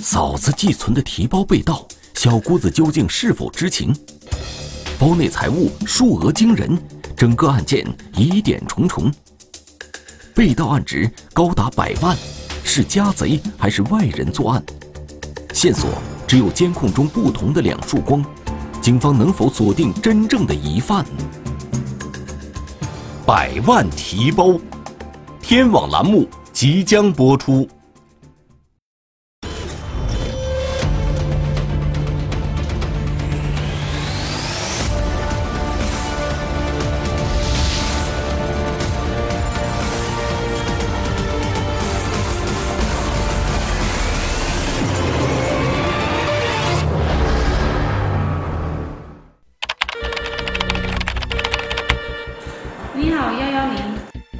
嫂子寄存的提包被盗，小姑子究竟是否知情？包内财物数额惊人，整个案件疑点重重。被盗案值高达百万，是家贼还是外人作案？线索只有监控中不同的两束光，警方能否锁定真正的疑犯？百万提包，天网栏目即将播出。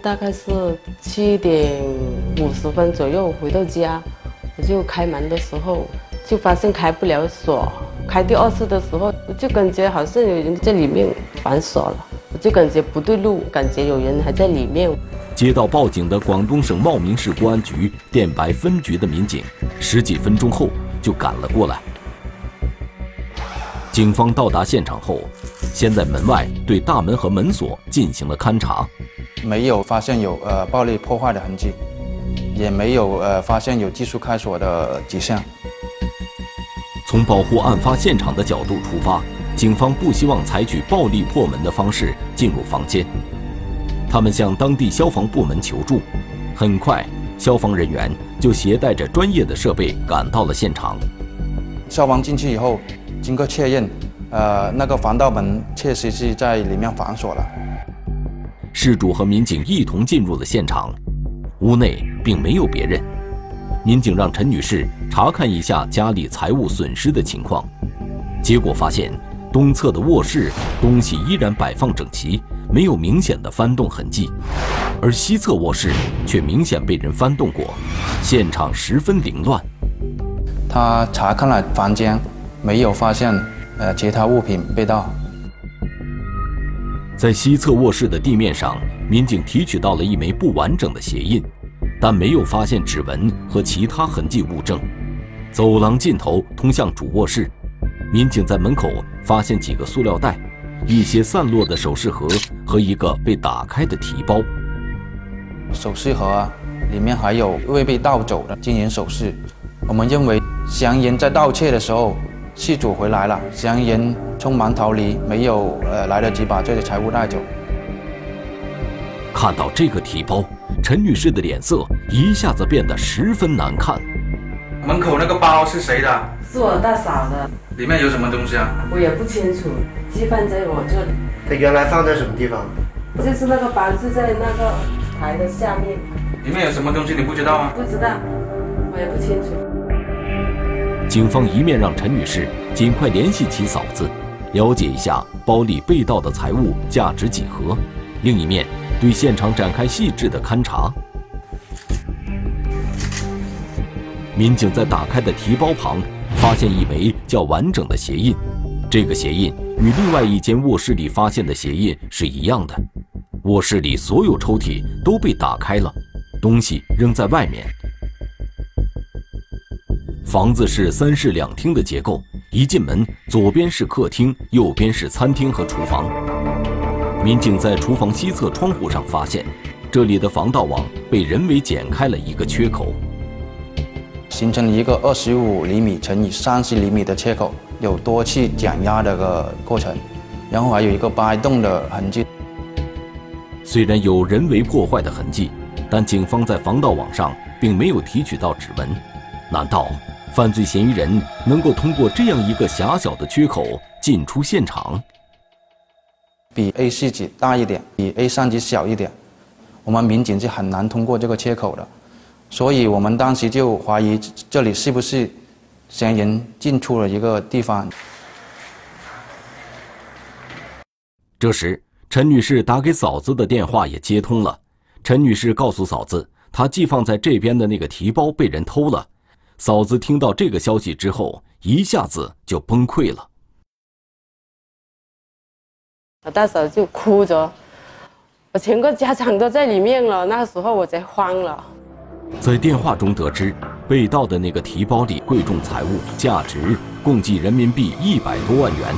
大概是七点五十分左右回到家，我就开门的时候就发现开不了锁，开第二次的时候我就感觉好像有人在里面反锁了，我就感觉不对路，感觉有人还在里面。接到报警的广东省茂名市公安局电白分局的民警，十几分钟后就赶了过来。警方到达现场后，先在门外对大门和门锁进行了勘查，没有发现有呃暴力破坏的痕迹，也没有呃发现有技术开锁的迹象。从保护案发现场的角度出发，警方不希望采取暴力破门的方式进入房间。他们向当地消防部门求助，很快，消防人员就携带着专业的设备赶到了现场。消防进去以后，经过确认，呃，那个防盗门确实是在里面反锁了。事主和民警一同进入了现场，屋内并没有别人。民警让陈女士查看一下家里财物损失的情况，结果发现东侧的卧室东西依然摆放整齐，没有明显的翻动痕迹，而西侧卧室却明显被人翻动过，现场十分凌乱。他查看了房间，没有发现呃其他物品被盗。在西侧卧室的地面上，民警提取到了一枚不完整的鞋印，但没有发现指纹和其他痕迹物证。走廊尽头通向主卧室，民警在门口发现几个塑料袋、一些散落的首饰盒和一个被打开的提包。首饰盒，里面还有未被盗走的金银首饰。我们认为嫌疑人在盗窃的时候，失主回来了，嫌疑人匆忙逃离，没有呃来得及把这些财物带走。看到这个提包，陈女士的脸色一下子变得十分难看。门口那个包是谁的？是我大嫂的，里面有什么东西啊？我也不清楚，寄放在我这里，它原来放在什么地方？就是那个包是在那个台的下面，里面有什么东西你不知道吗？不知道，我也不清楚。警方一面让陈女士尽快联系其嫂子，了解一下包里被盗的财物价值几何，另一面对现场展开细致的勘查。民警在打开的提包旁发现一枚较完整的鞋印，这个鞋印与另外一间卧室里发现的鞋印是一样的。卧室里所有抽屉都被打开了，东西扔在外面。房子是三室两厅的结构，一进门，左边是客厅，右边是餐厅和厨房。民警在厨房西侧窗户上发现，这里的防盗网被人为剪开了一个缺口。形成了一个二十五厘米乘以三十厘米的切口，有多次减压的个过程，然后还有一个掰动的痕迹。虽然有人为破坏的痕迹，但警方在防盗网上并没有提取到指纹。难道犯罪嫌疑人能够通过这样一个狭小的缺口进出现场？比 A 四纸大一点，比 A 三纸小一点，我们民警是很难通过这个缺口的。所以我们当时就怀疑这里是不是嫌疑人进出了一个地方。这时，陈女士打给嫂子的电话也接通了。陈女士告诉嫂子，她寄放在这边的那个提包被人偷了。嫂子听到这个消息之后，一下子就崩溃了。我大嫂就哭着，我全个家长都在里面了。那时候我才慌了。在电话中得知，被盗的那个提包里贵重财物价值共计人民币一百多万元。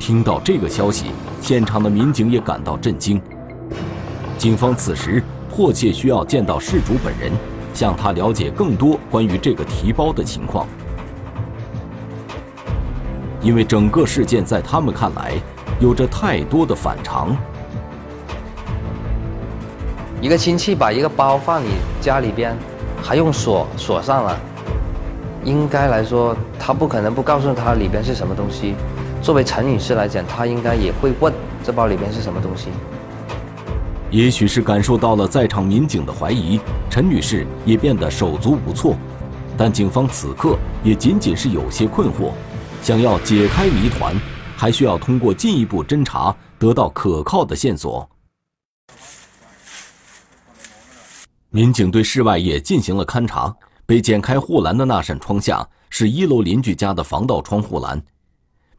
听到这个消息，现场的民警也感到震惊。警方此时迫切需要见到事主本人，向他了解更多关于这个提包的情况。因为整个事件在他们看来有着太多的反常。一个亲戚把一个包放你家里边，还用锁锁上了，应该来说他不可能不告诉他里边是什么东西。作为陈女士来讲，她应该也会问这包里边是什么东西。也许是感受到了在场民警的怀疑，陈女士也变得手足无措。但警方此刻也仅仅是有些困惑，想要解开谜团，还需要通过进一步侦查得到可靠的线索。民警对室外也进行了勘查，被剪开护栏的那扇窗下是一楼邻居家的防盗窗护栏。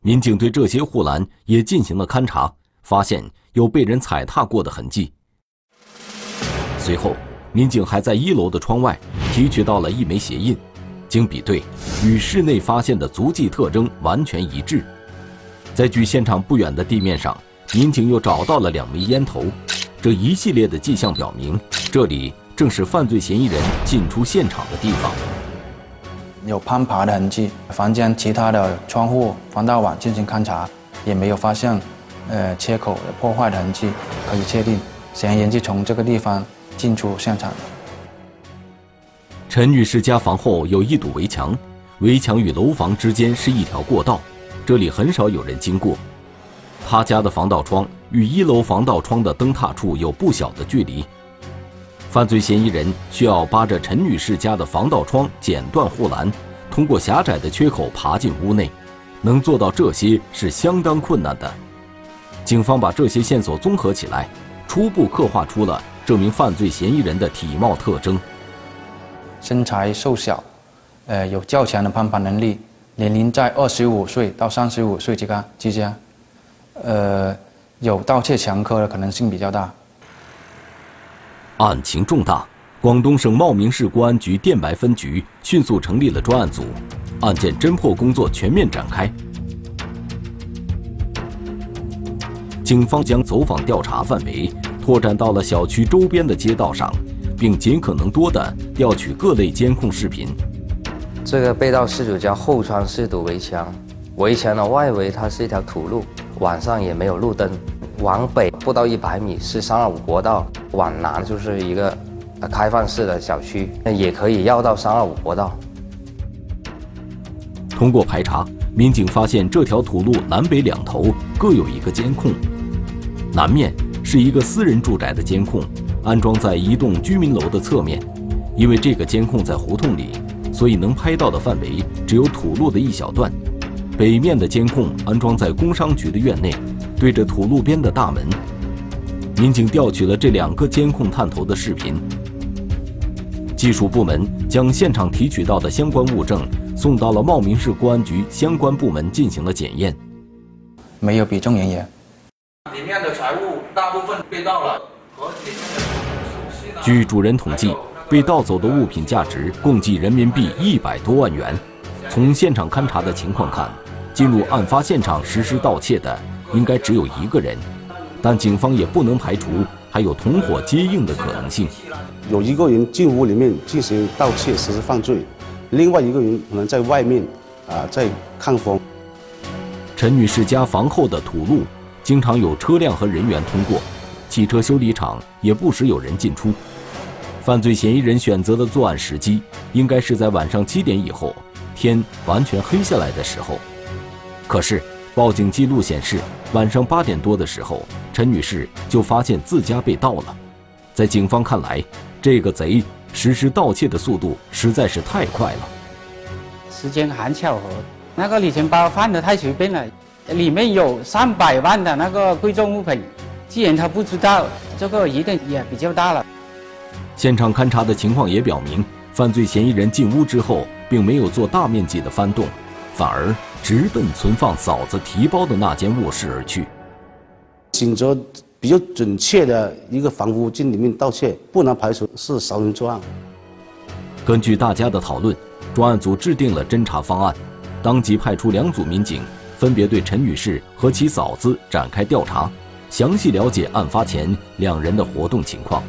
民警对这些护栏也进行了勘查，发现有被人踩踏过的痕迹。随后，民警还在一楼的窗外提取到了一枚鞋印，经比对，与室内发现的足迹特征完全一致。在距现场不远的地面上，民警又找到了两枚烟头，这一系列的迹象表明，这里正是犯罪嫌疑人进出现场的地方。有攀爬的痕迹，房间其他的窗户、防盗网进行勘查，也没有发现，呃，切口破坏的痕迹，可以确定嫌疑人就从这个地方进出现场的。陈女士家房后有一堵围墙，围墙与楼房之间是一条过道，这里很少有人经过。她家的防盗窗与一楼防盗窗的灯塔处有不小的距离。犯罪嫌疑人需要扒着陈女士家的防盗窗剪断护栏，通过狭窄的缺口爬进屋内，能做到这些是相当困难的。警方把这些线索综合起来，初步刻画出了这名犯罪嫌疑人的体貌特征：身材瘦小，呃，有较强的攀爬能力，年龄在二十五岁到三十五岁之间之间，呃，有盗窃前科的可能性比较大。案情重大，广东省茂名市公安局电白分局迅速成立了专案组，案件侦破工作全面展开。警方将走访调查范围拓展到了小区周边的街道上，并尽可能多的调取各类监控视频。这个被盗事主家后窗是堵围墙，围墙的外围它是一条土路，晚上也没有路灯。往北不到一百米是三二五国道，往南就是一个呃开放式的小区，那也可以绕到三二五国道。通过排查，民警发现这条土路南北两头各有一个监控，南面是一个私人住宅的监控，安装在一栋居民楼的侧面。因为这个监控在胡同里，所以能拍到的范围只有土路的一小段。北面的监控安装在工商局的院内。对着土路边的大门，民警调取了这两个监控探头的视频。技术部门将现场提取到的相关物证送到了茂名市公安局相关部门进行了检验，没有比重人员。财物大部分被盗了，据主人统计，被盗走的物品价值共计人民币一百多万元。从现场勘查的情况看，进入案发现场实施盗窃的。应该只有一个人，但警方也不能排除还有同伙接应的可能性。有一个人进屋里面进行盗窃实施犯罪，另外一个人可能在外面啊在看风。陈女士家房后的土路经常有车辆和人员通过，汽车修理厂也不时有人进出。犯罪嫌疑人选择的作案时机应该是在晚上七点以后，天完全黑下来的时候。可是。报警记录显示，晚上八点多的时候，陈女士就发现自家被盗了。在警方看来，这个贼实施盗窃的速度实在是太快了。时间很巧合，那个礼钱包放的太随便了，里面有上百万的那个贵重物品。既然他不知道，这个疑点也比较大了。现场勘查的情况也表明，犯罪嫌疑人进屋之后，并没有做大面积的翻动。反而直奔存放嫂子提包的那间卧室而去，选择比较准确的一个房屋进里面盗窃，不能排除是熟人作案。根据大家的讨论，专案组制定了侦查方案，当即派出两组民警，分别对陈女士和其嫂子展开调查，详细了解案发前两人的活动情况。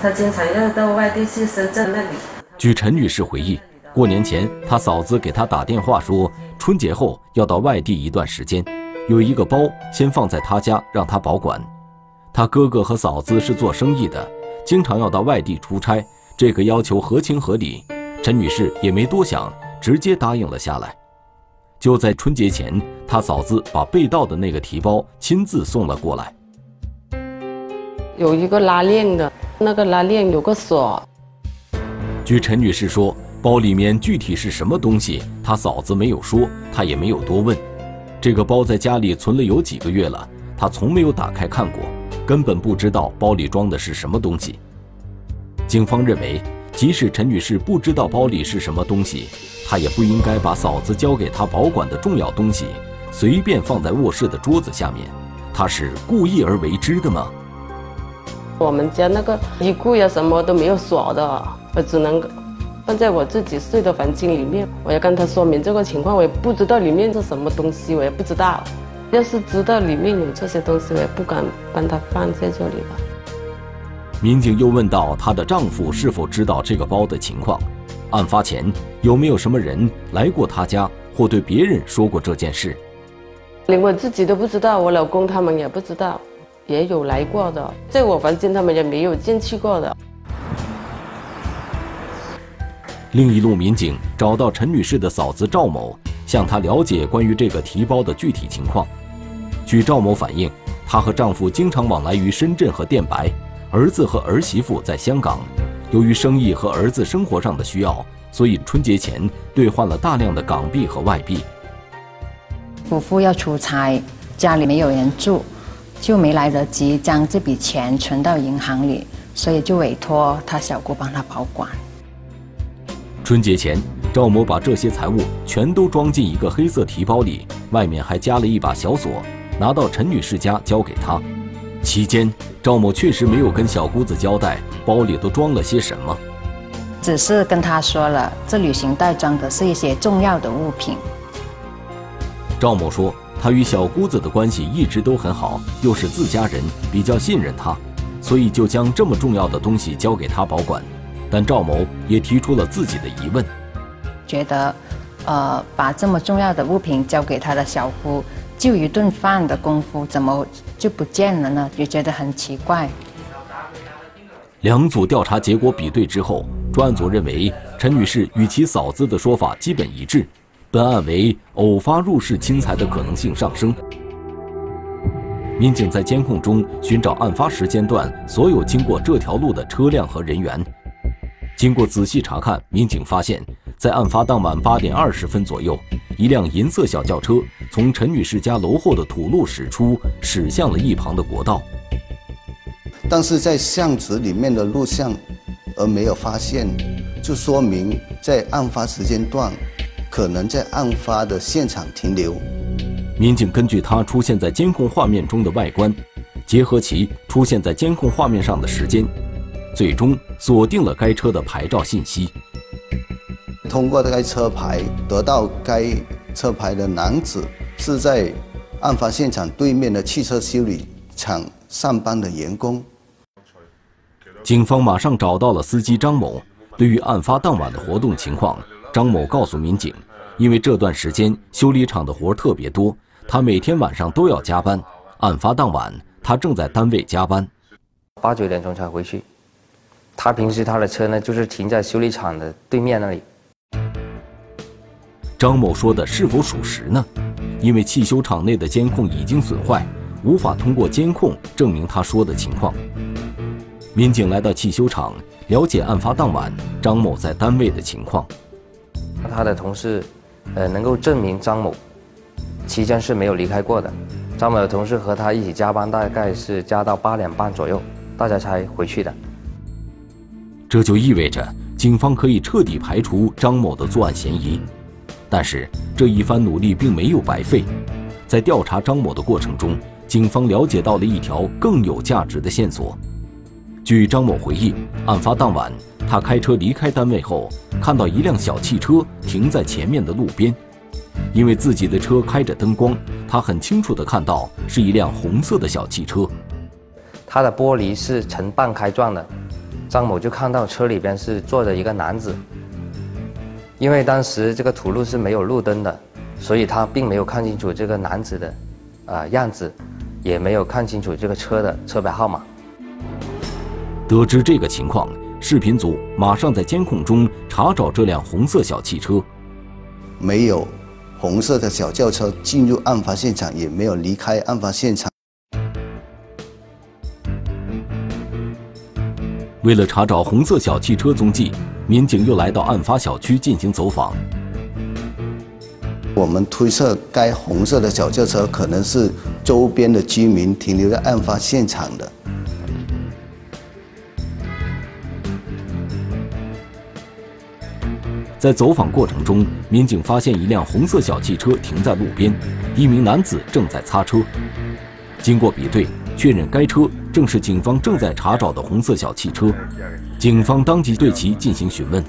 他经常要到外地去深圳那里。据陈女士回忆，过年前她嫂子给她打电话说，春节后要到外地一段时间，有一个包先放在她家让她保管。她哥哥和嫂子是做生意的，经常要到外地出差。这个要求合情合理，陈女士也没多想，直接答应了下来。就在春节前，他嫂子把被盗的那个提包亲自送了过来。有一个拉链的，那个拉链有个锁。据陈女士说，包里面具体是什么东西，她嫂子没有说，她也没有多问。这个包在家里存了有几个月了，她从没有打开看过，根本不知道包里装的是什么东西。警方认为，即使陈女士不知道包里是什么东西，她也不应该把嫂子交给她保管的重要东西随便放在卧室的桌子下面。她是故意而为之的吗？我们家那个衣柜呀，什么都没有锁的，我只能放在我自己睡的房间里面。我要跟他说明这个情况，我也不知道里面是什么东西，我也不知道。要是知道里面有这些东西，我也不敢帮他放在这里了。民警又问到她的丈夫是否知道这个包的情况，案发前有没有什么人来过她家或对别人说过这件事？连我自己都不知道，我老公他们也不知道，也有来过的，在我房间他们也没有进去过的。另一路民警找到陈女士的嫂子赵某，向她了解关于这个提包的具体情况。据赵某反映，她和丈夫经常往来于深圳和电白。儿子和儿媳妇在香港，由于生意和儿子生活上的需要，所以春节前兑换了大量的港币和外币。夫妇要出差，家里没有人住，就没来得及将这笔钱存到银行里，所以就委托他小姑帮他保管。春节前，赵某把这些财物全都装进一个黑色提包里，外面还加了一把小锁，拿到陈女士家交给她。期间，赵某确实没有跟小姑子交代包里都装了些什么，只是跟她说了这旅行袋装的是一些重要的物品。赵某说，他与小姑子的关系一直都很好，又是自家人，比较信任她，所以就将这么重要的东西交给她保管。但赵某也提出了自己的疑问，觉得，呃，把这么重要的物品交给他的小姑。就一顿饭的功夫，怎么就不见了呢？也觉得很奇怪。两组调查结果比对之后，专案组认为陈女士与其嫂子的说法基本一致，本案为偶发入室侵财的可能性上升。民警在监控中寻找案发时间段所有经过这条路的车辆和人员，经过仔细查看，民警发现。在案发当晚八点二十分左右，一辆银色小轿车从陈女士家楼后的土路驶出，驶向了一旁的国道。但是在巷子里面的录像，而没有发现，就说明在案发时间段，可能在案发的现场停留。民警根据他出现在监控画面中的外观，结合其出现在监控画面上的时间，最终锁定了该车的牌照信息。通过该车牌得到该车牌的男子是在案发现场对面的汽车修理厂上班的员工。警方马上找到了司机张某。对于案发当晚的活动情况，张某告诉民警，因为这段时间修理厂的活特别多，他每天晚上都要加班。案发当晚，他正在单位加班，八九点钟才回去。他平时他的车呢，就是停在修理厂的对面那里。张某说的是否属实呢？因为汽修厂内的监控已经损坏，无法通过监控证明他说的情况。民警来到汽修厂，了解案发当晚张某在单位的情况。他的同事，呃，能够证明张某期间是没有离开过的。张某的同事和他一起加班，大概是加到八点半左右，大家才回去的。这就意味着警方可以彻底排除张某的作案嫌疑。但是这一番努力并没有白费，在调查张某的过程中，警方了解到了一条更有价值的线索。据张某回忆，案发当晚，他开车离开单位后，看到一辆小汽车停在前面的路边。因为自己的车开着灯光，他很清楚地看到是一辆红色的小汽车。它的玻璃是呈半开状的，张某就看到车里边是坐着一个男子。因为当时这个土路是没有路灯的，所以他并没有看清楚这个男子的，呃样子，也没有看清楚这个车的车牌号码。得知这个情况，视频组马上在监控中查找这辆红色小汽车，没有。红色的小轿车进入案发现场，也没有离开案发现场。为了查找红色小汽车踪迹，民警又来到案发小区进行走访。我们推测，该红色的小轿车可能是周边的居民停留在案发现场的。在走访过程中，民警发现一辆红色小汽车停在路边，一名男子正在擦车。经过比对，确认该车正是警方正在查找的红色小汽车。警方当即对其进行询问。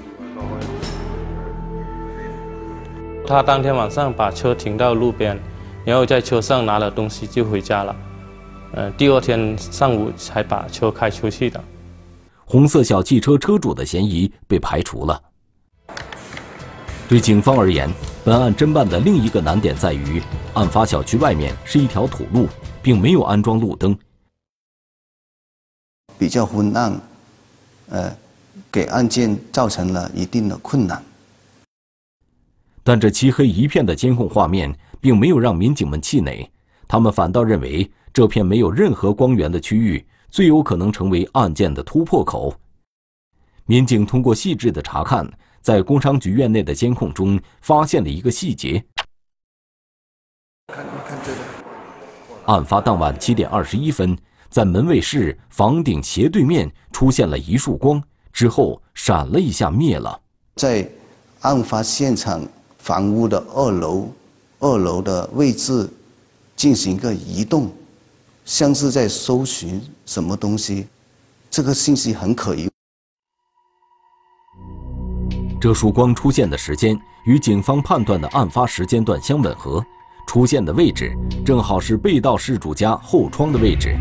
他当天晚上把车停到路边，然后在车上拿了东西就回家了。呃，第二天上午才把车开出去的。红色小汽车车主的嫌疑被排除了。对警方而言，本案侦办的另一个难点在于，案发小区外面是一条土路，并没有安装路灯，比较昏暗，呃，给案件造成了一定的困难。但这漆黑一片的监控画面，并没有让民警们气馁，他们反倒认为这片没有任何光源的区域，最有可能成为案件的突破口。民警通过细致的查看。在工商局院内的监控中，发现了一个细节。看看这个案发当晚七点二十一分，在门卫室房顶斜对面出现了一束光，之后闪了一下灭了。在案发现场房屋的二楼，二楼的位置进行一个移动，像是在搜寻什么东西，这个信息很可疑。这束光出现的时间与警方判断的案发时间段相吻合，出现的位置正好是被盗事主家后窗的位置。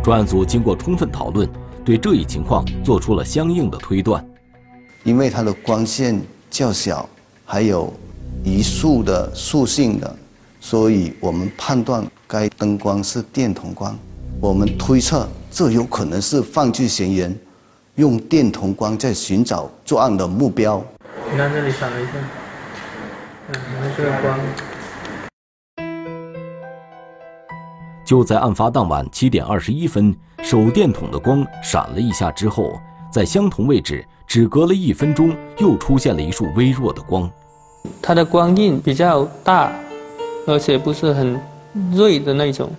专案组经过充分讨论，对这一情况做出了相应的推断。因为它的光线较小，还有一束的束性的，所以我们判断该灯光是电筒光。我们推测这有可能是犯罪嫌疑人。用电筒光在寻找作案的目标。你看这里闪了一下，嗯，看这个光。就在案发当晚七点二十一分，手电筒的光闪了一下之后，在相同位置只隔了一分钟，又出现了一束微弱的光。它的光印比较大，而且不是很锐的那种。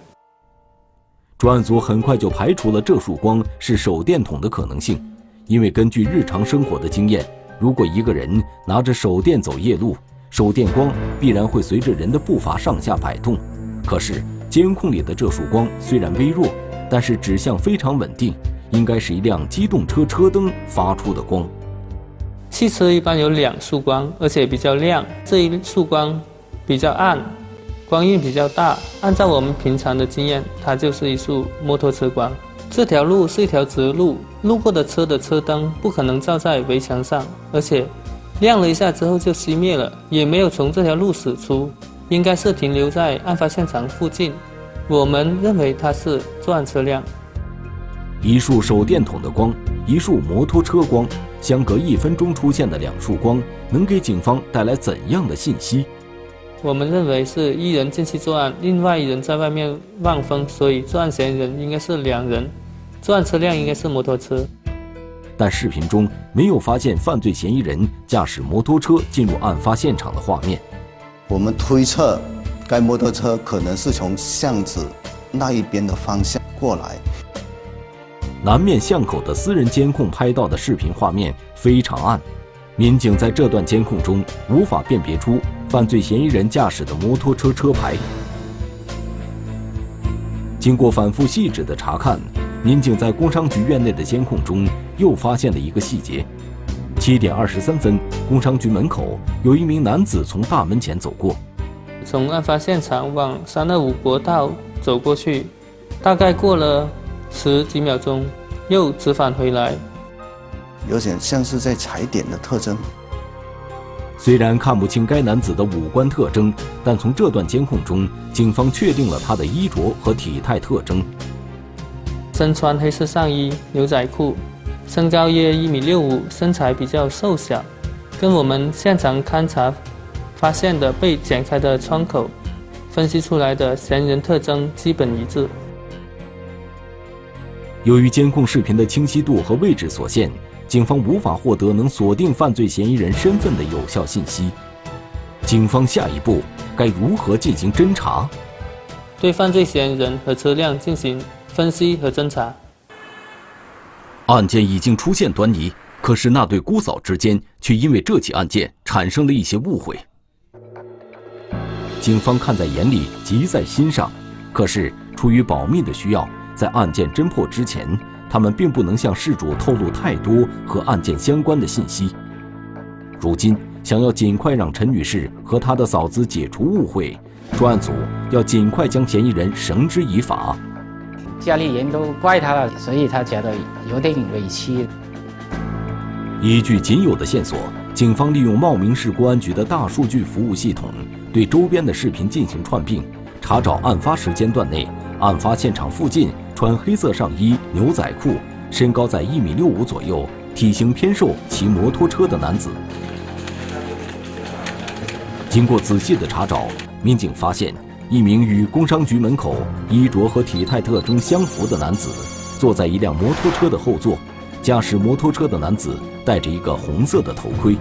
专案组很快就排除了这束光是手电筒的可能性，因为根据日常生活的经验，如果一个人拿着手电走夜路，手电光必然会随着人的步伐上下摆动。可是监控里的这束光虽然微弱，但是指向非常稳定，应该是一辆机动车车灯发出的光。汽车一般有两束光，而且比较亮，这一束光比较暗。光晕比较大，按照我们平常的经验，它就是一束摩托车光。这条路是一条直路，路过的车的车灯不可能照在围墙上，而且亮了一下之后就熄灭了，也没有从这条路驶出，应该是停留在案发现场附近。我们认为它是作案车辆。一束手电筒的光，一束摩托车光，相隔一分钟出现的两束光，能给警方带来怎样的信息？我们认为是一人进去作案，另外一人在外面望风，所以作案嫌疑人应该是两人，作案车辆应该是摩托车。但视频中没有发现犯罪嫌疑人驾驶摩托车进入案发现场的画面。我们推测，该摩托车可能是从巷子那一边的方向过来。南面巷口的私人监控拍到的视频画面非常暗，民警在这段监控中无法辨别出。犯罪嫌疑人驾驶的摩托车车牌，经过反复细致的查看，民警在工商局院内的监控中又发现了一个细节：七点二十三分，工商局门口有一名男子从大门前走过。从案发现场往三二五国道走过去，大概过了十几秒钟，又折返回来，有点像是在踩点的特征。虽然看不清该男子的五官特征，但从这段监控中，警方确定了他的衣着和体态特征。身穿黑色上衣、牛仔裤，身高约一米六五，身材比较瘦小，跟我们现场勘查发现的被剪开的窗口分析出来的嫌疑人特征基本一致。由于监控视频的清晰度和位置所限。警方无法获得能锁定犯罪嫌疑人身份的有效信息。警方下一步该如何进行侦查？对犯罪嫌疑人和车辆进行分析和侦查。案件已经出现端倪，可是那对姑嫂之间却因为这起案件产生了一些误会。警方看在眼里，急在心上，可是出于保密的需要，在案件侦破之前。他们并不能向事主透露太多和案件相关的信息。如今，想要尽快让陈女士和她的嫂子解除误会，专案组要尽快将嫌疑人绳之以法。家里人都怪他了，所以他觉得有点委屈。依据仅有的线索，警方利用茂名市公安局的大数据服务系统，对周边的视频进行串并，查找案发时间段内案发现场附近。穿黑色上衣、牛仔裤，身高在一米六五左右，体型偏瘦，骑摩托车的男子。经过仔细的查找，民警发现一名与工商局门口衣着和体态特征相符的男子，坐在一辆摩托车的后座。驾驶摩托车的男子戴着一个红色的头盔，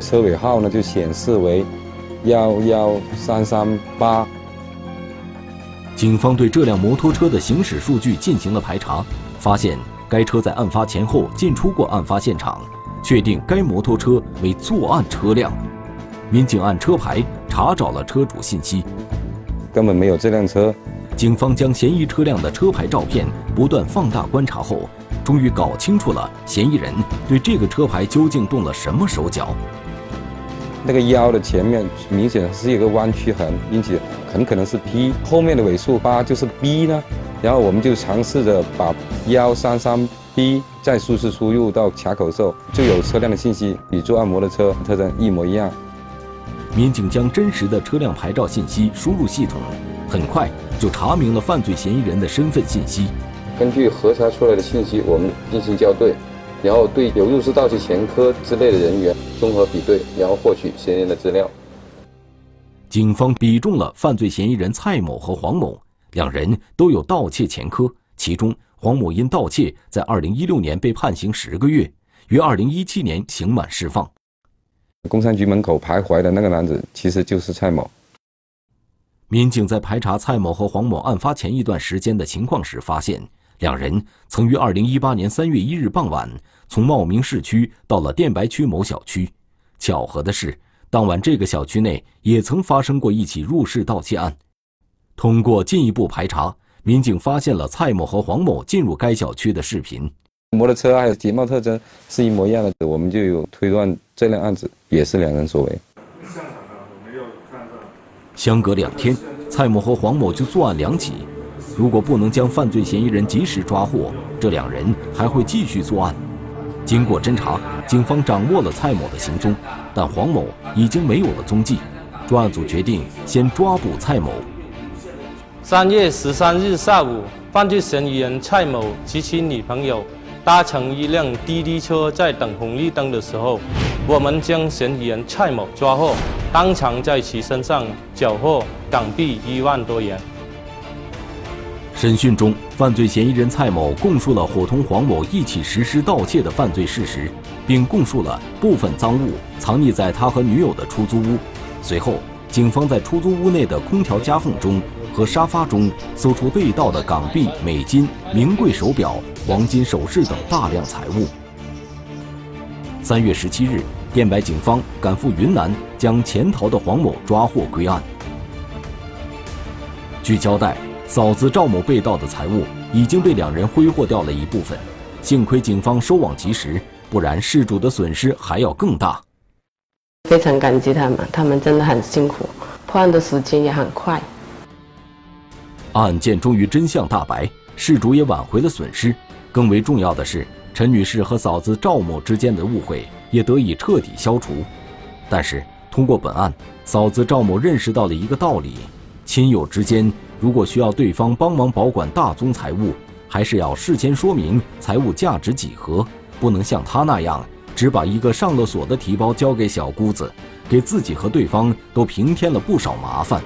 车尾号呢就显示为幺幺三三八。警方对这辆摩托车的行驶数据进行了排查，发现该车在案发前后进出过案发现场，确定该摩托车为作案车辆。民警按车牌查找了车主信息，根本没有这辆车。警方将嫌疑车辆的车牌照片不断放大观察后，终于搞清楚了嫌疑人对这个车牌究竟动了什么手脚。那个腰的前面明显是一个弯曲痕，因此很可能是 P 后面的尾数八就是 B 呢。然后我们就尝试着把幺三三 B 再数字输入到卡口后，就有车辆的信息与做按摩的车特征一模一样。民警将真实的车辆牌照信息输入系统，很快就查明了犯罪嫌疑人的身份信息。根据核查出来的信息，我们进行校对。然后对有入室盗窃前科之类的人员综合比对，然后获取嫌疑人的资料。警方比中了犯罪嫌疑人蔡某和黄某，两人都有盗窃前科。其中，黄某因盗窃在2016年被判刑十个月，于2017年刑满释放。工商局门口徘徊的那个男子其实就是蔡某。民警在排查蔡某和黄某案发前一段时间的情况时，发现两人曾于2018年3月1日傍晚。从茂名市区到了电白区某小区，巧合的是，当晚这个小区内也曾发生过一起入室盗窃案。通过进一步排查，民警发现了蔡某和黄某进入该小区的视频，摩托车还有体貌特征是一模一样的，我们就有推断这辆案子也是两人所为。相隔两天，蔡某和黄某就作案两起，如果不能将犯罪嫌疑人及时抓获，这两人还会继续作案。经过侦查，警方掌握了蔡某的行踪，但黄某已经没有了踪迹。专案组决定先抓捕蔡某。三月十三日下午，犯罪嫌疑人蔡某及其女朋友搭乘一辆滴滴车在等红绿灯的时候，我们将嫌疑人蔡某抓获，当场在其身上缴获港币一万多元。审讯中，犯罪嫌疑人蔡某供述了伙同黄某一起实施盗窃的犯罪事实，并供述了部分赃物藏匿在他和女友的出租屋。随后，警方在出租屋内的空调夹缝中和沙发中搜出被盗的港币、美金、名贵手表、黄金首饰等大量财物。三月十七日，电白警方赶赴云南，将潜逃的黄某抓获归案。据交代。嫂子赵某被盗的财物已经被两人挥霍掉了一部分。幸亏警方收网及时，不然事主的损失还要更大。非常感激他们，他们真的很辛苦，破案的时间也很快。案件终于真相大白，事主也挽回了损失。更为重要的是，陈女士和嫂子赵某之间的误会也得以彻底消除。但是，通过本案，嫂子赵某认识到了一个道理：亲友之间如果需要对方帮忙保管大宗财物，还是要事先说明财物价值几何，不能像她那样只把一个上了锁的提包交给小姑子，给自己和对方都平添了不少麻烦。